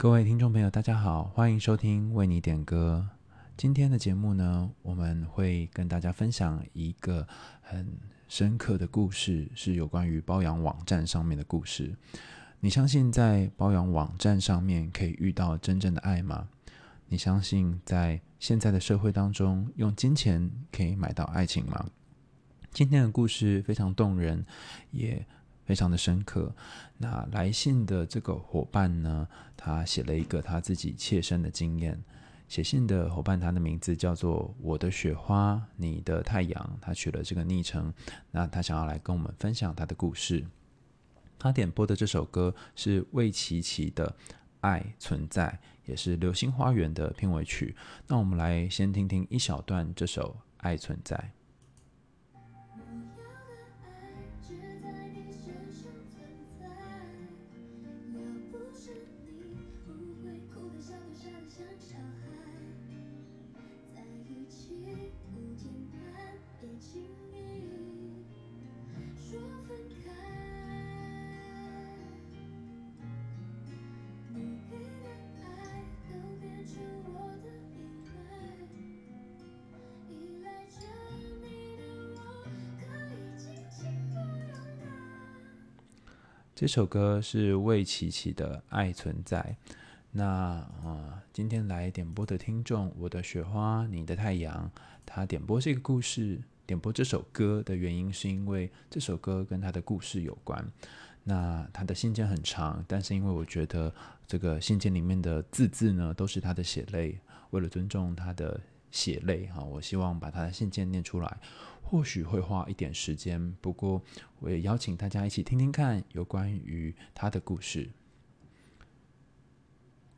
各位听众朋友，大家好，欢迎收听为你点歌。今天的节目呢，我们会跟大家分享一个很深刻的故事，是有关于包养网站上面的故事。你相信在包养网站上面可以遇到真正的爱吗？你相信在现在的社会当中，用金钱可以买到爱情吗？今天的故事非常动人，也非常的深刻。那来信的这个伙伴呢，他写了一个他自己切身的经验。写信的伙伴，他的名字叫做我的雪花，你的太阳，他取了这个昵称。那他想要来跟我们分享他的故事。他点播的这首歌是魏琪琪的《爱存在》，也是《流星花园》的片尾曲。那我们来先听听一小段这首《爱存在》。这首歌是魏琪琪的《爱存在》。那啊、今天来点播的听众，我的雪花，你的太阳，他点播这个故事，点播这首歌的原因，是因为这首歌跟他的故事有关。那他的信件很长，但是因为我觉得这个信件里面的字字呢，都是他的血泪，为了尊重他的血泪哈，我希望把他的信件念出来。或许会花一点时间，不过我也邀请大家一起听听看有关于他的故事。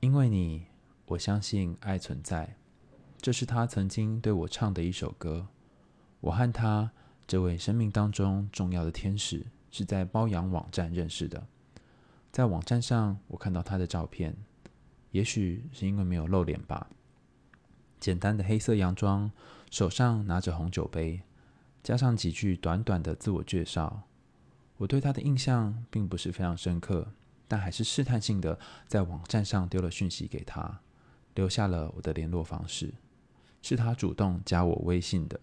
因为你，我相信爱存在。这是他曾经对我唱的一首歌。我和他这位生命当中重要的天使是在包养网站认识的。在网站上，我看到他的照片，也许是因为没有露脸吧。简单的黑色洋装，手上拿着红酒杯。加上几句短短的自我介绍，我对他的印象并不是非常深刻，但还是试探性的在网站上丢了讯息给他，留下了我的联络方式。是他主动加我微信的。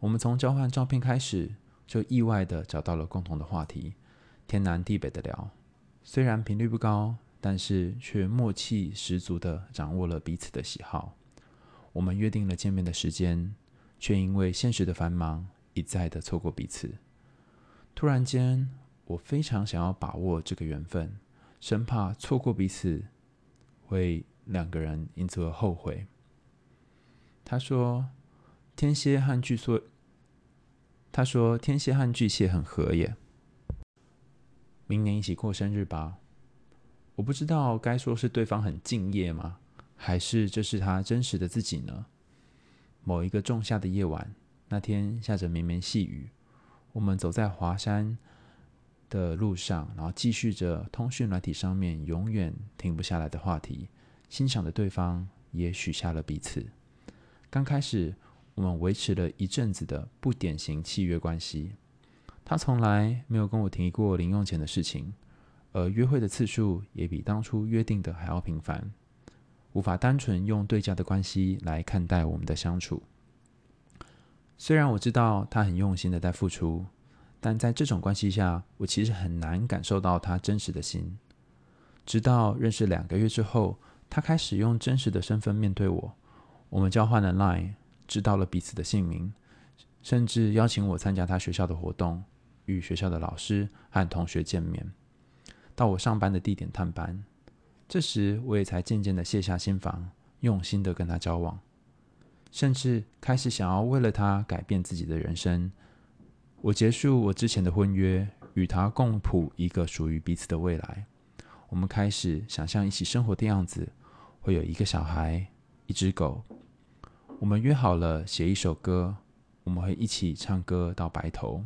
我们从交换照片开始，就意外的找到了共同的话题，天南地北的聊。虽然频率不高，但是却默契十足的掌握了彼此的喜好。我们约定了见面的时间。却因为现实的繁忙，一再的错过彼此。突然间，我非常想要把握这个缘分，生怕错过彼此，会两个人因此而后悔。他说：“天蝎和巨蟹，他说天蝎和巨蟹很合耶，明年一起过生日吧。”我不知道该说是对方很敬业吗，还是这是他真实的自己呢？某一个仲夏的夜晚，那天下着绵绵细雨，我们走在华山的路上，然后继续着通讯软体上面永远停不下来的话题，欣赏着对方也许下了彼此。刚开始，我们维持了一阵子的不典型契约关系。他从来没有跟我提过零用钱的事情，而约会的次数也比当初约定的还要频繁。无法单纯用对价的关系来看待我们的相处。虽然我知道他很用心的在付出，但在这种关系下，我其实很难感受到他真实的心。直到认识两个月之后，他开始用真实的身份面对我。我们交换了 Line，知道了彼此的姓名，甚至邀请我参加他学校的活动，与学校的老师和同学见面，到我上班的地点探班。这时，我也才渐渐的卸下心防，用心的跟他交往，甚至开始想要为了他改变自己的人生。我结束我之前的婚约，与他共谱一个属于彼此的未来。我们开始想象一起生活的样子，会有一个小孩，一只狗。我们约好了写一首歌，我们会一起唱歌到白头。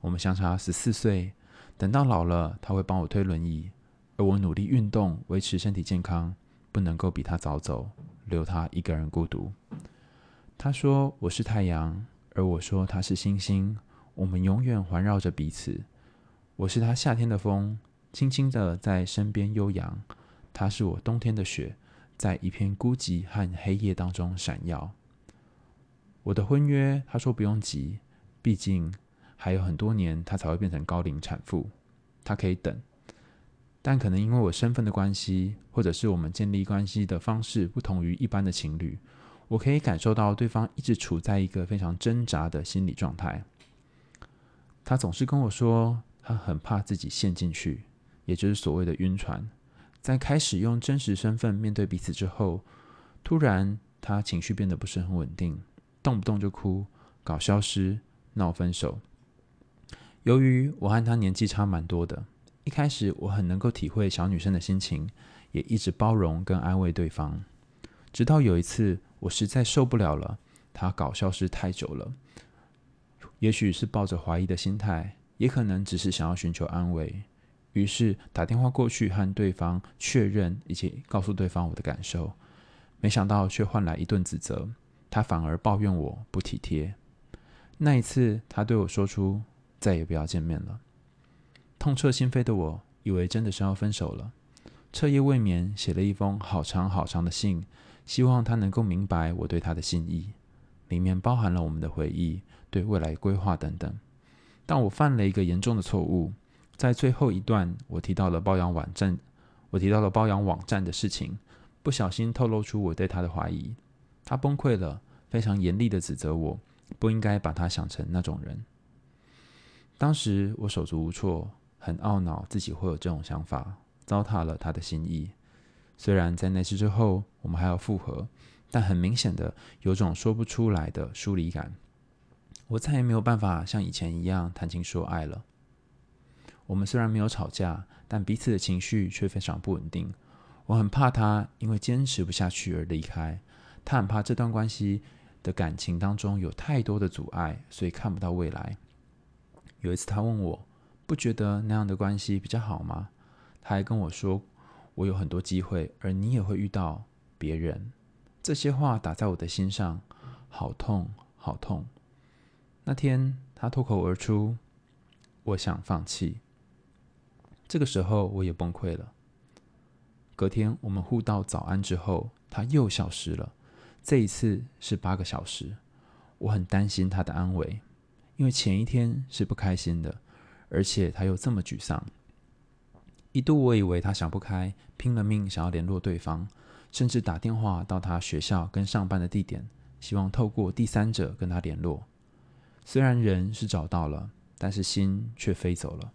我们相差十四岁，等到老了，他会帮我推轮椅。而我努力运动，维持身体健康，不能够比他早走，留他一个人孤独。他说我是太阳，而我说他是星星，我们永远环绕着彼此。我是他夏天的风，轻轻的在身边悠扬；他是我冬天的雪，在一片孤寂和黑夜当中闪耀。我的婚约，他说不用急，毕竟还有很多年，他才会变成高龄产妇，他可以等。但可能因为我身份的关系，或者是我们建立关系的方式不同于一般的情侣，我可以感受到对方一直处在一个非常挣扎的心理状态。他总是跟我说，他很怕自己陷进去，也就是所谓的晕船。在开始用真实身份面对彼此之后，突然他情绪变得不是很稳定，动不动就哭，搞消失，闹分手。由于我和他年纪差蛮多的。一开始我很能够体会小女生的心情，也一直包容跟安慰对方。直到有一次，我实在受不了了，她搞消失太久了。也许是抱着怀疑的心态，也可能只是想要寻求安慰，于是打电话过去和对方确认，以及告诉对方我的感受。没想到却换来一顿指责，她反而抱怨我不体贴。那一次，她对我说出再也不要见面了。痛彻心扉的我，以为真的是要分手了，彻夜未眠，写了一封好长好长的信，希望他能够明白我对他的心意，里面包含了我们的回忆、对未来规划等等。但我犯了一个严重的错误，在最后一段，我提到了包养网站，我提到了包养网站的事情，不小心透露出我对他的怀疑，他崩溃了，非常严厉的指责我不应该把他想成那种人。当时我手足无措。很懊恼自己会有这种想法，糟蹋了他的心意。虽然在那次之后我们还要复合，但很明显的有种说不出来的疏离感。我再也没有办法像以前一样谈情说爱了。我们虽然没有吵架，但彼此的情绪却非常不稳定。我很怕他因为坚持不下去而离开，他很怕这段关系的感情当中有太多的阻碍，所以看不到未来。有一次他问我，不觉得那样的关系比较好吗？他还跟我说，我有很多机会，而你也会遇到别人。这些话打在我的心上，好痛，好痛。那天他脱口而出，我想放弃。这个时候我也崩溃了。隔天我们互道早安之后，他又消失了。这一次是八个小时。我很担心他的安危，因为前一天是不开心的。而且他又这么沮丧，一度我以为他想不开，拼了命想要联络对方，甚至打电话到他学校跟上班的地点，希望透过第三者跟他联络。虽然人是找到了，但是心却飞走了。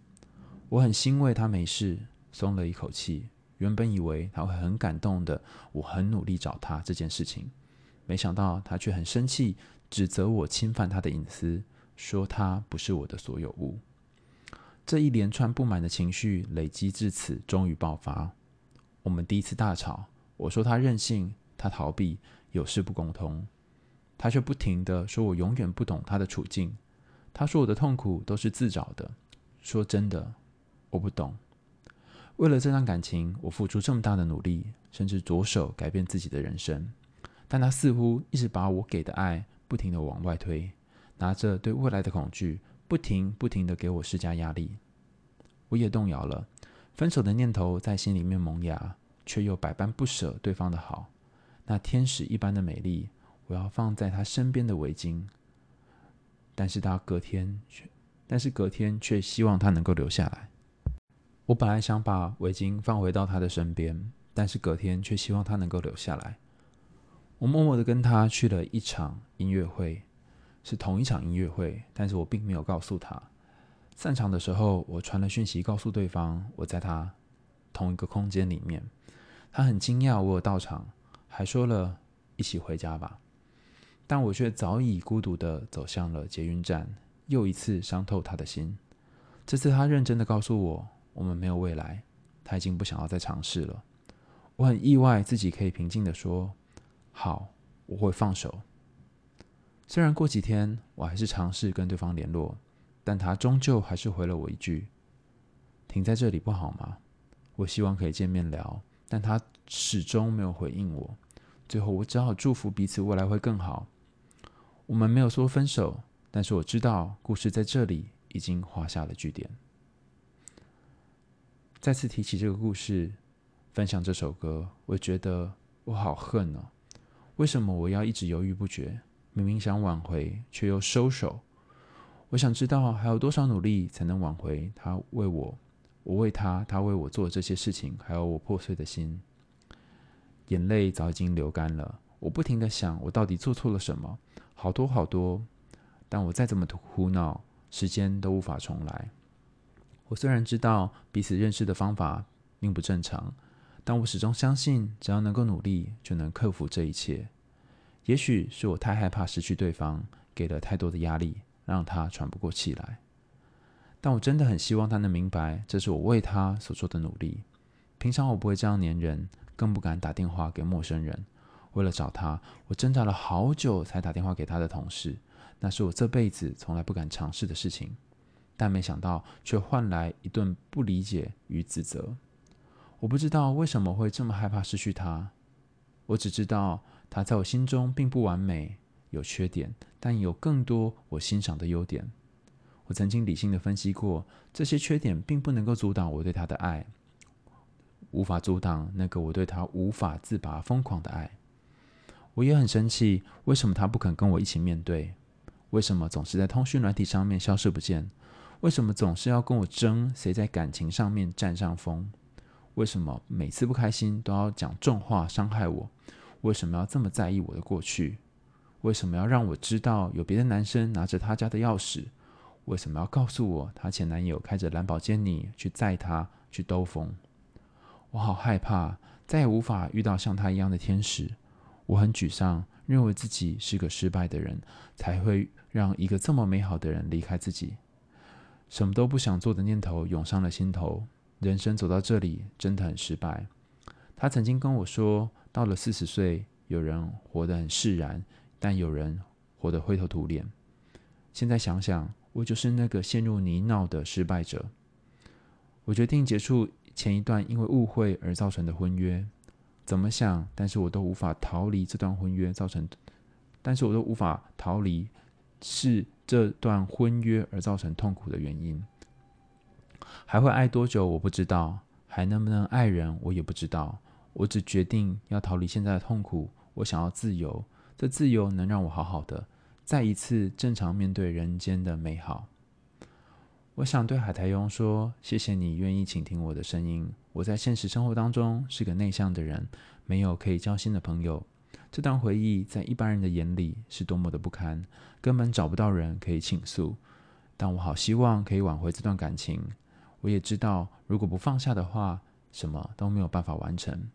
我很欣慰他没事，松了一口气。原本以为他会很感动的，我很努力找他这件事情，没想到他却很生气，指责我侵犯他的隐私，说他不是我的所有物。这一连串不满的情绪累积至此，终于爆发。我们第一次大吵，我说他任性，他逃避，有事不沟通。他却不停地说我永远不懂他的处境。他说我的痛苦都是自找的。说真的，我不懂。为了这段感情，我付出这么大的努力，甚至着手改变自己的人生。但他似乎一直把我给的爱不停地往外推，拿着对未来的恐惧。不停不停的给我施加压力，我也动摇了，分手的念头在心里面萌芽，却又百般不舍对方的好。那天使一般的美丽，我要放在他身边的围巾，但是他隔天，但是隔天却希望他能够留下来。我本来想把围巾放回到他的身边，但是隔天却希望他能够留下来。我默默的跟他去了一场音乐会。是同一场音乐会，但是我并没有告诉他。散场的时候，我传了讯息告诉对方我在他同一个空间里面。他很惊讶我有到场，还说了一起回家吧。但我却早已孤独的走向了捷运站，又一次伤透他的心。这次他认真的告诉我，我们没有未来，他已经不想要再尝试了。我很意外自己可以平静的说：“好，我会放手。”虽然过几天我还是尝试跟对方联络，但他终究还是回了我一句：“停在这里不好吗？”我希望可以见面聊，但他始终没有回应我。最后我只好祝福彼此未来会更好。我们没有说分手，但是我知道故事在这里已经画下了句点。再次提起这个故事，分享这首歌，我觉得我好恨哦！为什么我要一直犹豫不决？明明想挽回，却又收手。我想知道还有多少努力才能挽回他为我，我为他，他为我做这些事情，还有我破碎的心。眼泪早已经流干了，我不停的想，我到底做错了什么？好多好多，但我再怎么胡闹，时间都无法重来。我虽然知道彼此认识的方法并不正常，但我始终相信，只要能够努力，就能克服这一切。也许是我太害怕失去对方，给了太多的压力，让他喘不过气来。但我真的很希望他能明白，这是我为他所做的努力。平常我不会这样黏人，更不敢打电话给陌生人。为了找他，我挣扎了好久才打电话给他的同事，那是我这辈子从来不敢尝试的事情。但没想到，却换来一顿不理解与指责。我不知道为什么会这么害怕失去他，我只知道他在我心中并不完美，有缺点，但有更多我欣赏的优点。我曾经理性的分析过，这些缺点并不能够阻挡我对他的爱，无法阻挡那个我对他无法自拔疯狂的爱。我也很生气，为什么他不肯跟我一起面对？为什么总是在通讯软体上面消失不见？为什么总是要跟我争谁在感情上面占上风？为什么每次不开心都要讲重话伤害我？为什么要这么在意我的过去？为什么要让我知道有别的男生拿着他家的钥匙？为什么要告诉我她前男友开着蓝宝坚尼去载她去兜风？我好害怕，再也无法遇到像他一样的天使。我很沮丧，认为自己是个失败的人，才会让一个这么美好的人离开自己。什么都不想做的念头涌上了心头，人生走到这里真的很失败。他曾经跟我说，到了四十岁，有人活得很释然，但有人活得灰头土脸。现在想想，我就是那个陷入泥淖的失败者。我决定结束前一段因为误会而造成的婚约。怎么想，但是我都无法逃离这段婚约造成，但是我都无法逃离是。这段婚约而造成痛苦的原因，还会爱多久？我不知道，还能不能爱人？我也不知道。我只决定要逃离现在的痛苦。我想要自由，这自由能让我好好的再一次正常面对人间的美好。我想对海苔雍说：谢谢你愿意倾听我的声音。我在现实生活当中是个内向的人，没有可以交心的朋友。这段回忆在一般人的眼里是多么的不堪，根本找不到人可以倾诉。但我好希望可以挽回这段感情。我也知道，如果不放下的话，什么都没有办法完成。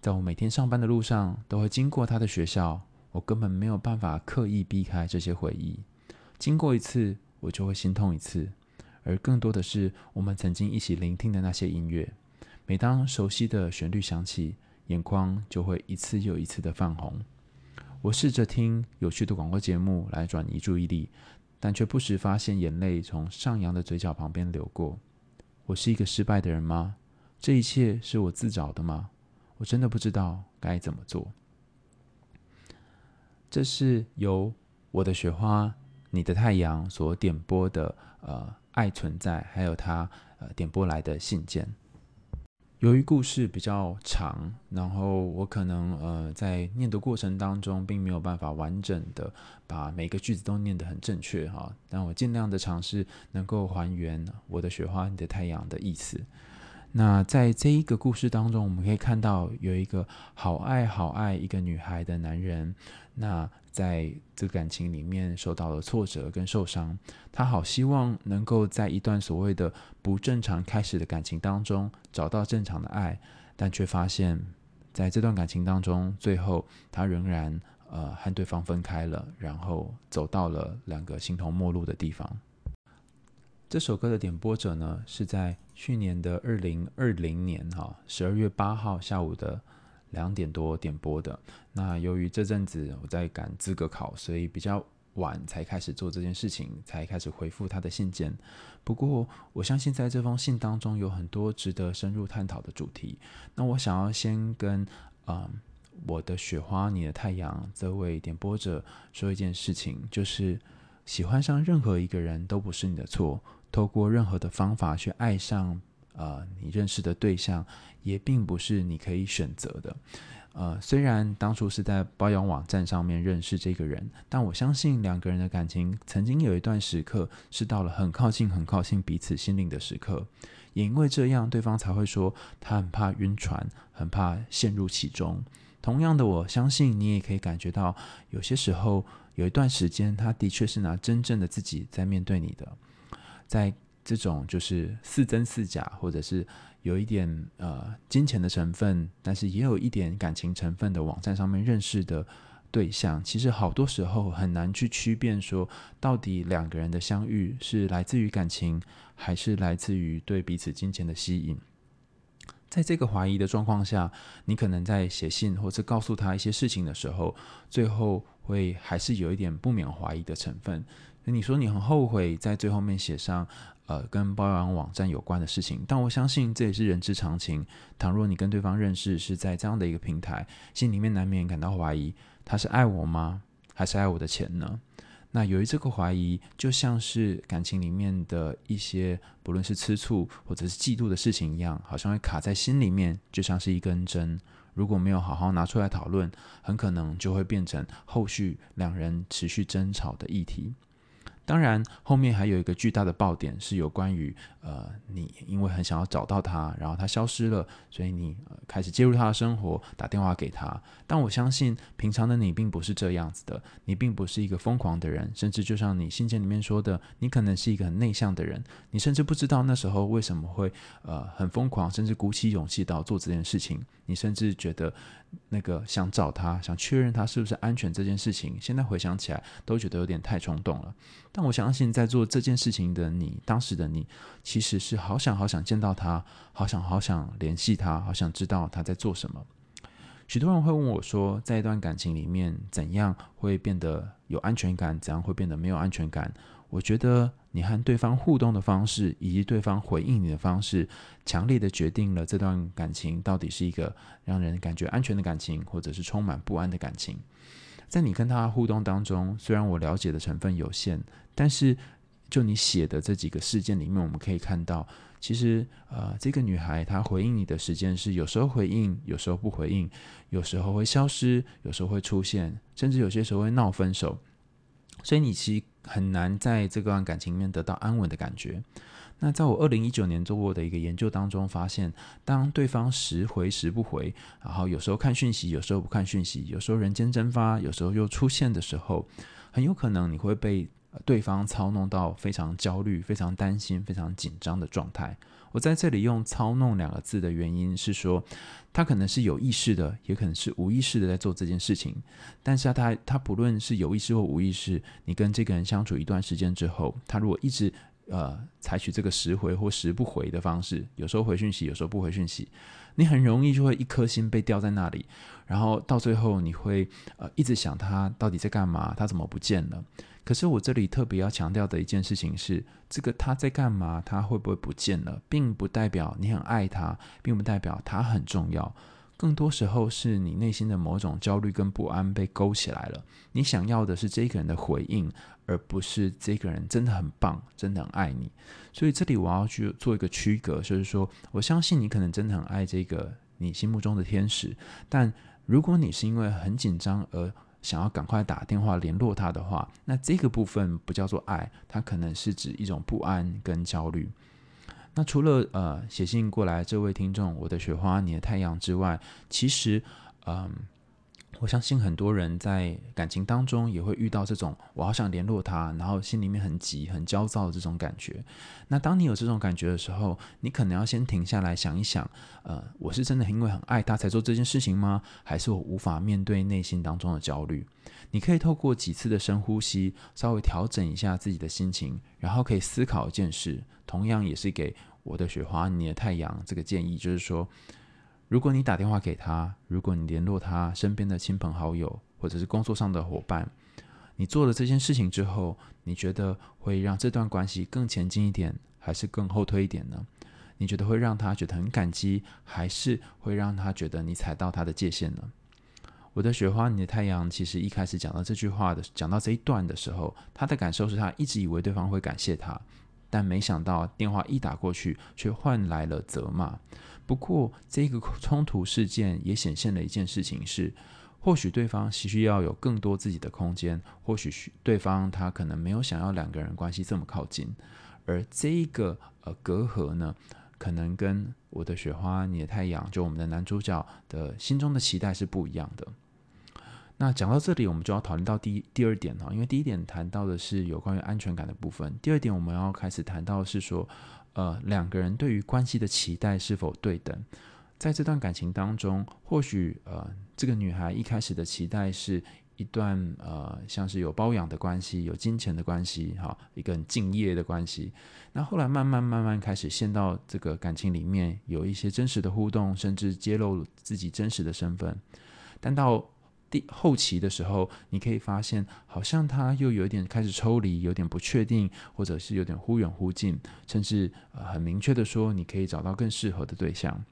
在我每天上班的路上，都会经过他的学校，我根本没有办法刻意避开这些回忆。经过一次，我就会心痛一次。而更多的是，我们曾经一起聆听的那些音乐。每当熟悉的旋律响起，眼眶就会一次又一次的泛红。我试着听有趣的广播节目来转移注意力，但却不时发现眼泪从上扬的嘴角旁边流过。我是一个失败的人吗？这一切是我自找的吗？我真的不知道该怎么做。这是由我的雪花、你的太阳所点播的，呃，爱存在，还有他呃点播来的信件。由于故事比较长，然后我可能呃在念的过程当中，并没有办法完整的把每个句子都念得很正确哈，但我尽量的尝试能够还原我的雪花、你的太阳的意思。那在这一个故事当中，我们可以看到有一个好爱好爱一个女孩的男人，那在这个感情里面受到了挫折跟受伤，他好希望能够在一段所谓的不正常开始的感情当中找到正常的爱，但却发现在这段感情当中，最后他仍然呃和对方分开了，然后走到了两个形同陌路的地方。这首歌的点播者呢，是在去年的二零二零年哈十二月八号下午的两点多点播的。那由于这阵子我在赶资格考，所以比较晚才开始做这件事情，才开始回复他的信件。不过我相信在这封信当中有很多值得深入探讨的主题。那我想要先跟啊、我的雪花你的太阳这位点播者说一件事情，就是喜欢上任何一个人都不是你的错。透过任何的方法去爱上呃，你认识的对象也并不是你可以选择的。呃，虽然当初是在包养网站上面认识这个人，但我相信两个人的感情曾经有一段时刻是到了很靠近、很靠近彼此心灵的时刻。也因为这样，对方才会说他很怕晕船，很怕陷入其中。同样的，我相信你也可以感觉到，有些时候有一段时间，他的确是拿真正的自己在面对你的。在这种就是似真似假，或者是有一点呃金钱的成分，但是也有一点感情成分的网站上面认识的对象，其实好多时候很难去区辨，说到底两个人的相遇是来自于感情，还是来自于对彼此金钱的吸引。在这个怀疑的状况下，你可能在写信或者告诉他一些事情的时候，最后会还是有一点不免怀疑的成分。你说你很后悔在最后面写上，呃，跟包养网站有关的事情，但我相信这也是人之常情。倘若你跟对方认识是在这样的一个平台，心里面难免感到怀疑。他是爱我吗？还是爱我的钱呢？那由于这个怀疑，就像是感情里面的一些，不论是吃醋或者是嫉妒的事情一样，好像会卡在心里面，就像是一根针。如果没有好好拿出来讨论，很可能就会变成后续两人持续争吵的议题。当然，后面还有一个巨大的爆点是有关于，呃，你因为很想要找到他，然后他消失了，所以你，开始介入他的生活，打电话给他。但我相信，平常的你并不是这样子的，你并不是一个疯狂的人，甚至就像你信件里面说的，你可能是一个很内向的人，你甚至不知道那时候为什么会，呃，很疯狂，甚至鼓起勇气到做这件事情。你甚至觉得。那个想找他，想确认他是不是安全这件事情，现在回想起来都觉得有点太冲动了。但我相信，在做这件事情的你，当时的你，其实是好想好想见到他，好想好想联系他，好想知道他在做什么。许多人会问我说，在一段感情里面，怎样会变得有安全感？怎样会变得没有安全感？我觉得你和对方互动的方式，以及对方回应你的方式，强烈的决定了这段感情到底是一个让人感觉安全的感情，或者是充满不安的感情。在你跟他互动当中，虽然我了解的成分有限，但是就你写的这几个事件里面，我们可以看到，其实呃，这个女孩她回应你的时间是有时候回应，有时候不回应，有时候会消失，有时候会出现，甚至有些时候会闹分手。所以你其实很难在这段感情里面得到安稳的感觉。那在我二零一九年做过的一个研究当中，发现当对方时回时不回，然后有时候看讯息，有时候不看讯息，有时候人间蒸发，有时候又出现的时候，很有可能你会被对方操弄到非常焦虑、非常担心、非常紧张的状态。我在这里用“操弄”两个字的原因是说，他可能是有意识的，也可能是无意识的在做这件事情。但是他他不论是有意识或无意识，你跟这个人相处一段时间之后，他如果一直呃采取这个时回或时不回的方式，有时候回讯息，有时候不回讯息，你很容易就会一颗心被吊在那里，然后到最后你会呃一直想他到底在干嘛，他怎么不见了？可是我这里特别要强调的一件事情是，这个他在干嘛？他会不会不见了？并不代表你很爱他，并不代表他很重要。更多时候是你内心的某种焦虑跟不安被勾起来了。你想要的是这个人的回应，而不是这个人真的很棒，真的很爱你。所以这里我要去做一个区隔，就是说，我相信你可能真的很爱这个你心目中的天使，但如果你是因为很紧张而想要赶快打电话联络他的话，那这个部分不叫做爱，它可能是指一种不安跟焦虑。那除了呃写信过来这位听众，我的雪花，你的太阳之外，其实嗯。我相信很多人在感情当中也会遇到这种，我好想联络他，然后心里面很急、很焦躁的这种感觉。那当你有这种感觉的时候，你可能要先停下来想一想，呃，我是真的因为很爱他才做这件事情吗？还是我无法面对内心当中的焦虑？你可以透过几次的深呼吸，稍微调整一下自己的心情，然后可以思考一件事，同样也是给我的雪花、你的太阳这个建议，就是说。如果你打电话给他，如果你联络他身边的亲朋好友，或者是工作上的伙伴，你做了这件事情之后，你觉得会让这段关系更前进一点，还是更后退一点呢？你觉得会让他觉得很感激，还是会让他觉得你踩到他的界限呢？我的雪花，你的太阳，其实一开始讲到这句话的，讲到这一段的时候，他的感受是他一直以为对方会感谢他。但没想到电话一打过去，却换来了责骂。不过，这个冲突事件也显现了一件事情是。或许对方需要有更多自己的空间，或许对方他可能没有想要两个人关系这么靠近，而这一个呃隔阂呢，可能跟我的雪花、你的太阳，就我们的男主角的心中的期待是不一样的。那讲到这里，我们就要讨论到第第二点哈，因为第一点谈到的是有关于安全感的部分，第二点我们要开始谈到是说，呃，两个人对于关系的期待是否对等。在这段感情当中，或许呃，这个女孩一开始的期待是一段呃，像是有包养的关系，有金钱的关系，哈，一个很敬业的关系。那后来慢慢慢慢开始陷到这个感情里面，有一些真实的互动，甚至揭露自己真实的身份。但到第后期的时候，你可以发现，好像他又有点开始抽离，有点不确定，或者是有点忽远忽近，甚至，很明确的说，你可以找到更适合的对象。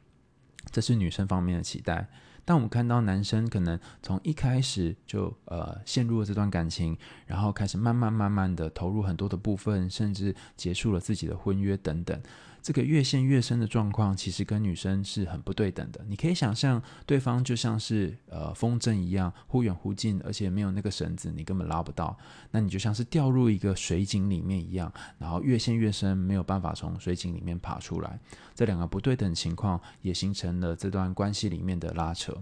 这是女生方面的期待，但我们看到男生可能从一开始就呃陷入了这段感情，然后开始慢慢慢慢的投入很多的部分，甚至结束了自己的婚约等等。这个越陷越深的状况，其实跟女生是很不对等的。你可以想象，对方就像是呃风筝一样，忽远忽近，而且没有那个绳子，你根本拉不到。那你就像是掉入一个水井里面一样，然后越陷越深，没有办法从水井里面爬出来。这两个不对等情况，也形成了这段关系里面的拉扯。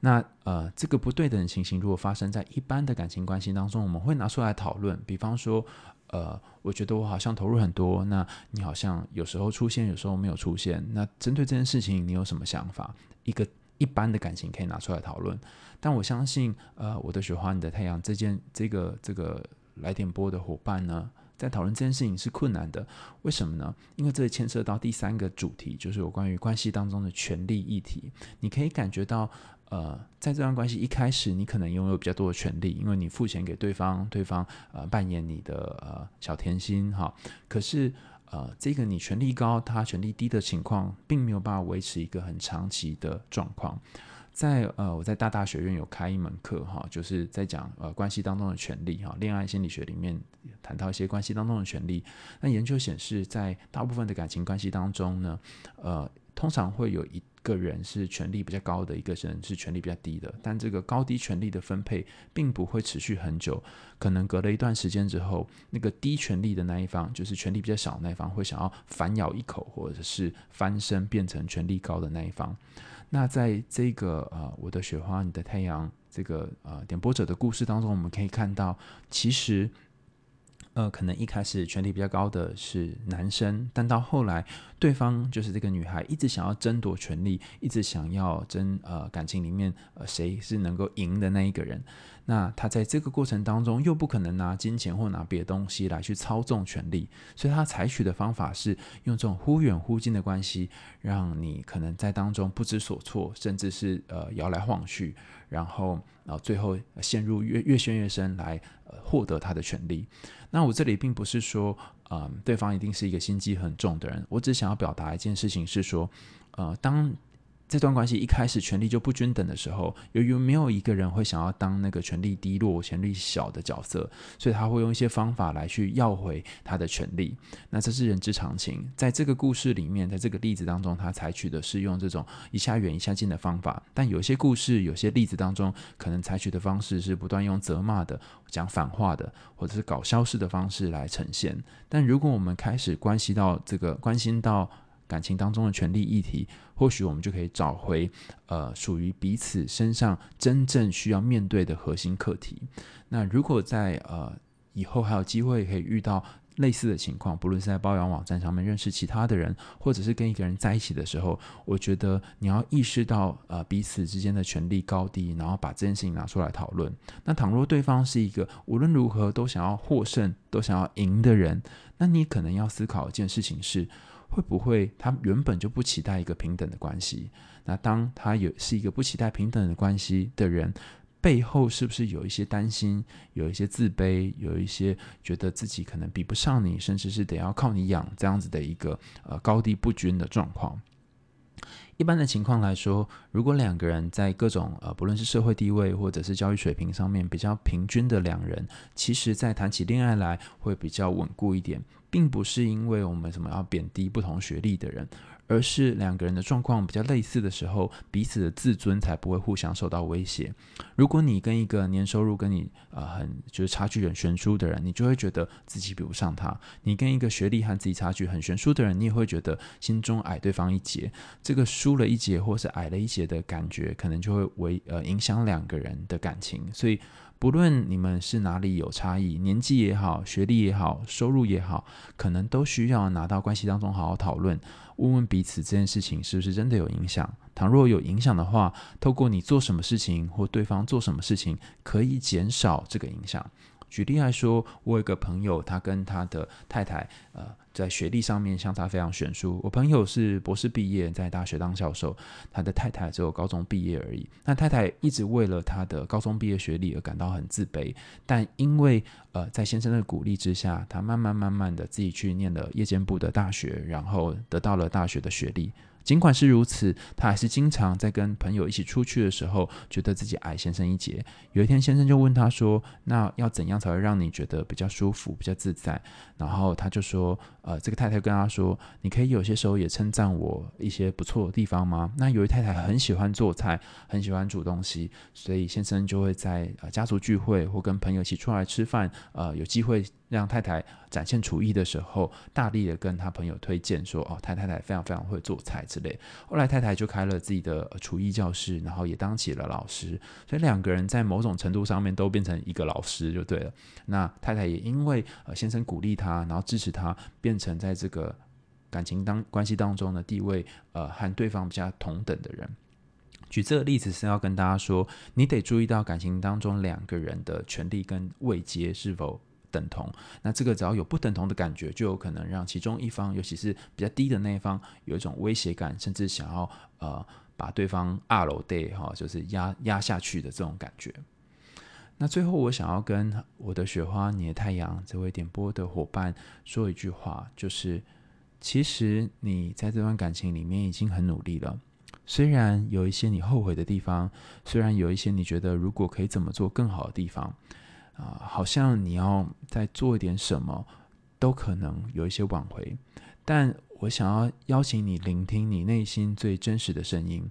那呃，这个不对等的情形，如果发生在一般的感情关系当中，我们会拿出来讨论。比方说，呃，我觉得我好像投入很多，那你好像有时候出现，有时候没有出现。那针对这件事情，你有什么想法？一个一般的感情可以拿出来讨论。但我相信，呃，我的雪花，你的太阳，这件这个这个来点播的伙伴呢，在讨论这件事情是困难的。为什么呢？因为这牵涉到第三个主题，就是有关于关系当中的权力议题。你可以感觉到。呃，在这段关系一开始，你可能拥有比较多的权利，因为你付钱给对方，对方呃扮演你的呃小甜心哈。可是呃，这个你权力高，他权力低的情况，并没有办法维持一个很长期的状况。在呃，我在大大学院有开一门课哈，就是在讲呃关系当中的权利哈，恋爱心理学里面谈到一些关系当中的权利。那研究显示，在大部分的感情关系当中呢，呃，通常会有一。个人是权力比较高的，一个人是权力比较低的，但这个高低权力的分配并不会持续很久，可能隔了一段时间之后，那个低权力的那一方，就是权力比较小的那一方，会想要反咬一口，或者是翻身变成权力高的那一方。那在这个呃，我的雪花，你的太阳这个呃点播者的故事当中，我们可以看到，其实。呃，可能一开始权力比较高的是男生，但到后来，对方就是这个女孩，一直想要争夺权力，一直想要争呃感情里面呃谁是能够赢的那一个人。那他在这个过程当中，又不可能拿金钱或拿别的东西来去操纵权力，所以他采取的方法是用这种忽远忽近的关系，让你可能在当中不知所措，甚至是呃摇来晃去，然后然后最后陷入越越陷越深来获得他的权利。那我这里并不是说，呃，对方一定是一个心机很重的人。我只想要表达一件事情是说，呃，当这段关系一开始权力就不均等的时候，由于没有一个人会想要当那个权力低落、权力小的角色，所以他会用一些方法来去要回他的权力。那这是人之常情。在这个故事里面，在这个例子当中，他采取的是用这种一下远一下近的方法。但有些故事、有些例子当中，可能采取的方式是不断用责骂的、讲反话的，或者是搞消失的方式来呈现。但如果我们开始关系到这个，关心到。感情当中的权力议题，或许我们就可以找回呃属于彼此身上真正需要面对的核心课题。那如果在呃以后还有机会可以遇到类似的情况，不论是在包养网站上面认识其他的人，或者是跟一个人在一起的时候，我觉得你要意识到呃彼此之间的权力高低，然后把这件事情拿出来讨论。那倘若对方是一个无论如何都想要获胜、都想要赢的人，那你可能要思考一件事情是。会不会他原本就不期待一个平等的关系？那当他有是一个不期待平等的关系的人，背后是不是有一些担心，有一些自卑，有一些觉得自己可能比不上你，甚至是得要靠你养这样子的一个呃高低不均的状况？一般的情况来说，如果两个人在各种呃，不论是社会地位或者是教育水平上面比较平均的两人，其实在谈起恋爱来会比较稳固一点，并不是因为我们什么要贬低不同学历的人。而是两个人的状况比较类似的时候，彼此的自尊才不会互相受到威胁。如果你跟一个年收入跟你呃很就是差距很悬殊的人，你就会觉得自己比不上他；你跟一个学历和自己差距很悬殊的人，你也会觉得心中矮对方一截。这个输了一截或是矮了一截的感觉，可能就会为呃影响两个人的感情。所以。不论你们是哪里有差异，年纪也好，学历也好，收入也好，可能都需要拿到关系当中好好讨论，问问彼此这件事情是不是真的有影响。倘若有影响的话，透过你做什么事情或对方做什么事情，可以减少这个影响。举例来说，我有一个朋友，他跟他的太太，呃，在学历上面相差非常悬殊。我朋友是博士毕业，在大学当教授，他的太太只有高中毕业而已。那太太一直为了他的高中毕业学历而感到很自卑，但因为呃，在先生的鼓励之下，他慢慢慢慢的自己去念了夜间部的大学，然后得到了大学的学历。尽管是如此，他还是经常在跟朋友一起出去的时候，觉得自己矮先生一截。有一天，先生就问他说：“那要怎样才会让你觉得比较舒服、比较自在？”然后他就说：“呃，这个太太跟他说，你可以有些时候也称赞我一些不错的地方吗？”那由于太太很喜欢做菜，很喜欢煮东西，所以先生就会在呃家族聚会或跟朋友一起出来吃饭，呃，有机会。让太太展现厨艺的时候，大力的跟他朋友推荐说：“哦，太太太非常非常会做菜之类。”后来太太就开了自己的厨艺教室，然后也当起了老师，所以两个人在某种程度上面都变成一个老师就对了。那太太也因为呃先生鼓励他，然后支持他，变成在这个感情当关系当中的地位呃和对方比较同等的人。举这个例子是要跟大家说，你得注意到感情当中两个人的权利跟位阶是否。等同，那这个只要有不等同的感觉，就有可能让其中一方，尤其是比较低的那一方，有一种威胁感，甚至想要呃把对方二楼对哈，就是压压下去的这种感觉。那最后，我想要跟我的雪花，你的太阳这位点播的伙伴说一句话，就是其实你在这段感情里面已经很努力了，虽然有一些你后悔的地方，虽然有一些你觉得如果可以怎么做更好的地方。啊、好像你要再做一点什么，都可能有一些挽回。但我想要邀请你聆听你内心最真实的声音。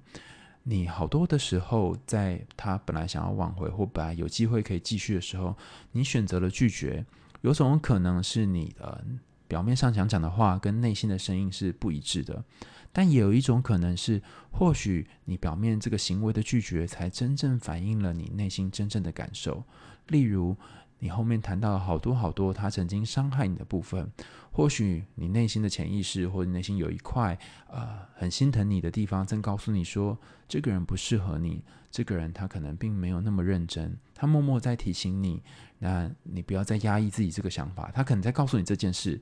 你好多的时候，在他本来想要挽回或本来有机会可以继续的时候，你选择了拒绝。有种可能是你的表面上想讲的话跟内心的声音是不一致的。但也有一种可能是，或许你表面这个行为的拒绝，才真正反映了你内心真正的感受。例如，你后面谈到了好多好多他曾经伤害你的部分，或许你内心的潜意识或者内心有一块呃很心疼你的地方，正告诉你说，这个人不适合你，这个人他可能并没有那么认真，他默默在提醒你，那你不要再压抑自己这个想法，他可能在告诉你这件事。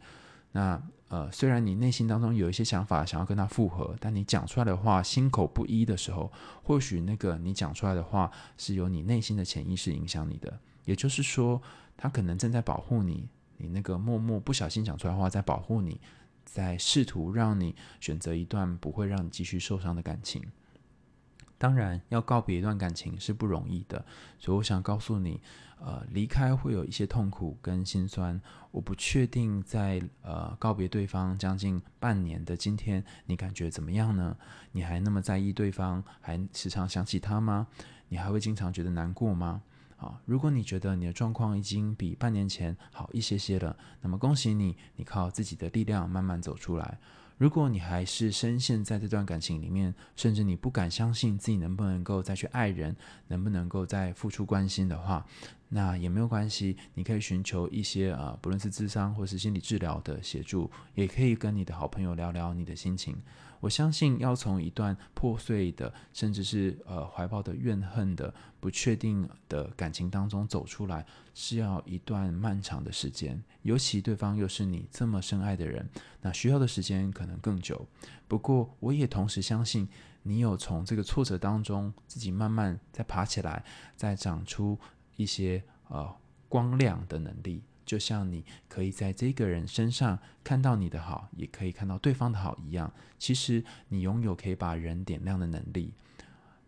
那呃，虽然你内心当中有一些想法想要跟他复合，但你讲出来的话心口不一的时候，或许那个你讲出来的话是由你内心的潜意识影响你的。也就是说，他可能正在保护你，你那个默默不小心讲出来的话在保护你，在试图让你选择一段不会让你继续受伤的感情。当然，要告别一段感情是不容易的，所以我想告诉你，呃，离开会有一些痛苦跟心酸。我不确定在呃告别对方将近半年的今天，你感觉怎么样呢？你还那么在意对方，还时常想起他吗？你还会经常觉得难过吗？啊，如果你觉得你的状况已经比半年前好一些些了，那么恭喜你，你靠自己的力量慢慢走出来。如果你还是深陷在这段感情里面，甚至你不敢相信自己能不能够再去爱人，能不能够再付出关心的话，那也没有关系。你可以寻求一些啊，不论是智商或是心理治疗的协助，也可以跟你的好朋友聊聊你的心情。我相信要从一段破碎的，甚至是呃怀抱的怨恨的、不确定的感情当中走出来，是要一段漫长的时间。尤其对方又是你这么深爱的人，那需要的时间可能更久。不过，我也同时相信，你有从这个挫折当中自己慢慢再爬起来，再长出一些呃光亮的能力。就像你可以在这个人身上看到你的好，也可以看到对方的好一样。其实你拥有可以把人点亮的能力。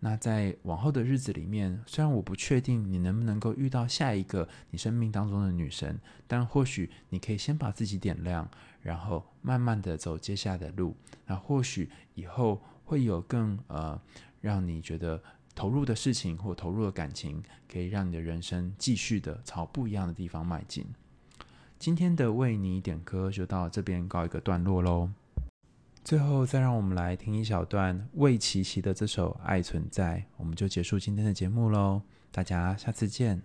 那在往后的日子里面，虽然我不确定你能不能够遇到下一个你生命当中的女神，但或许你可以先把自己点亮，然后慢慢的走接下来的路。那或许以后会有更呃让你觉得投入的事情或投入的感情，可以让你的人生继续的朝不一样的地方迈进。今天的为你点歌就到这边告一个段落喽。最后，再让我们来听一小段魏琪琪的这首《爱存在》，我们就结束今天的节目喽。大家下次见。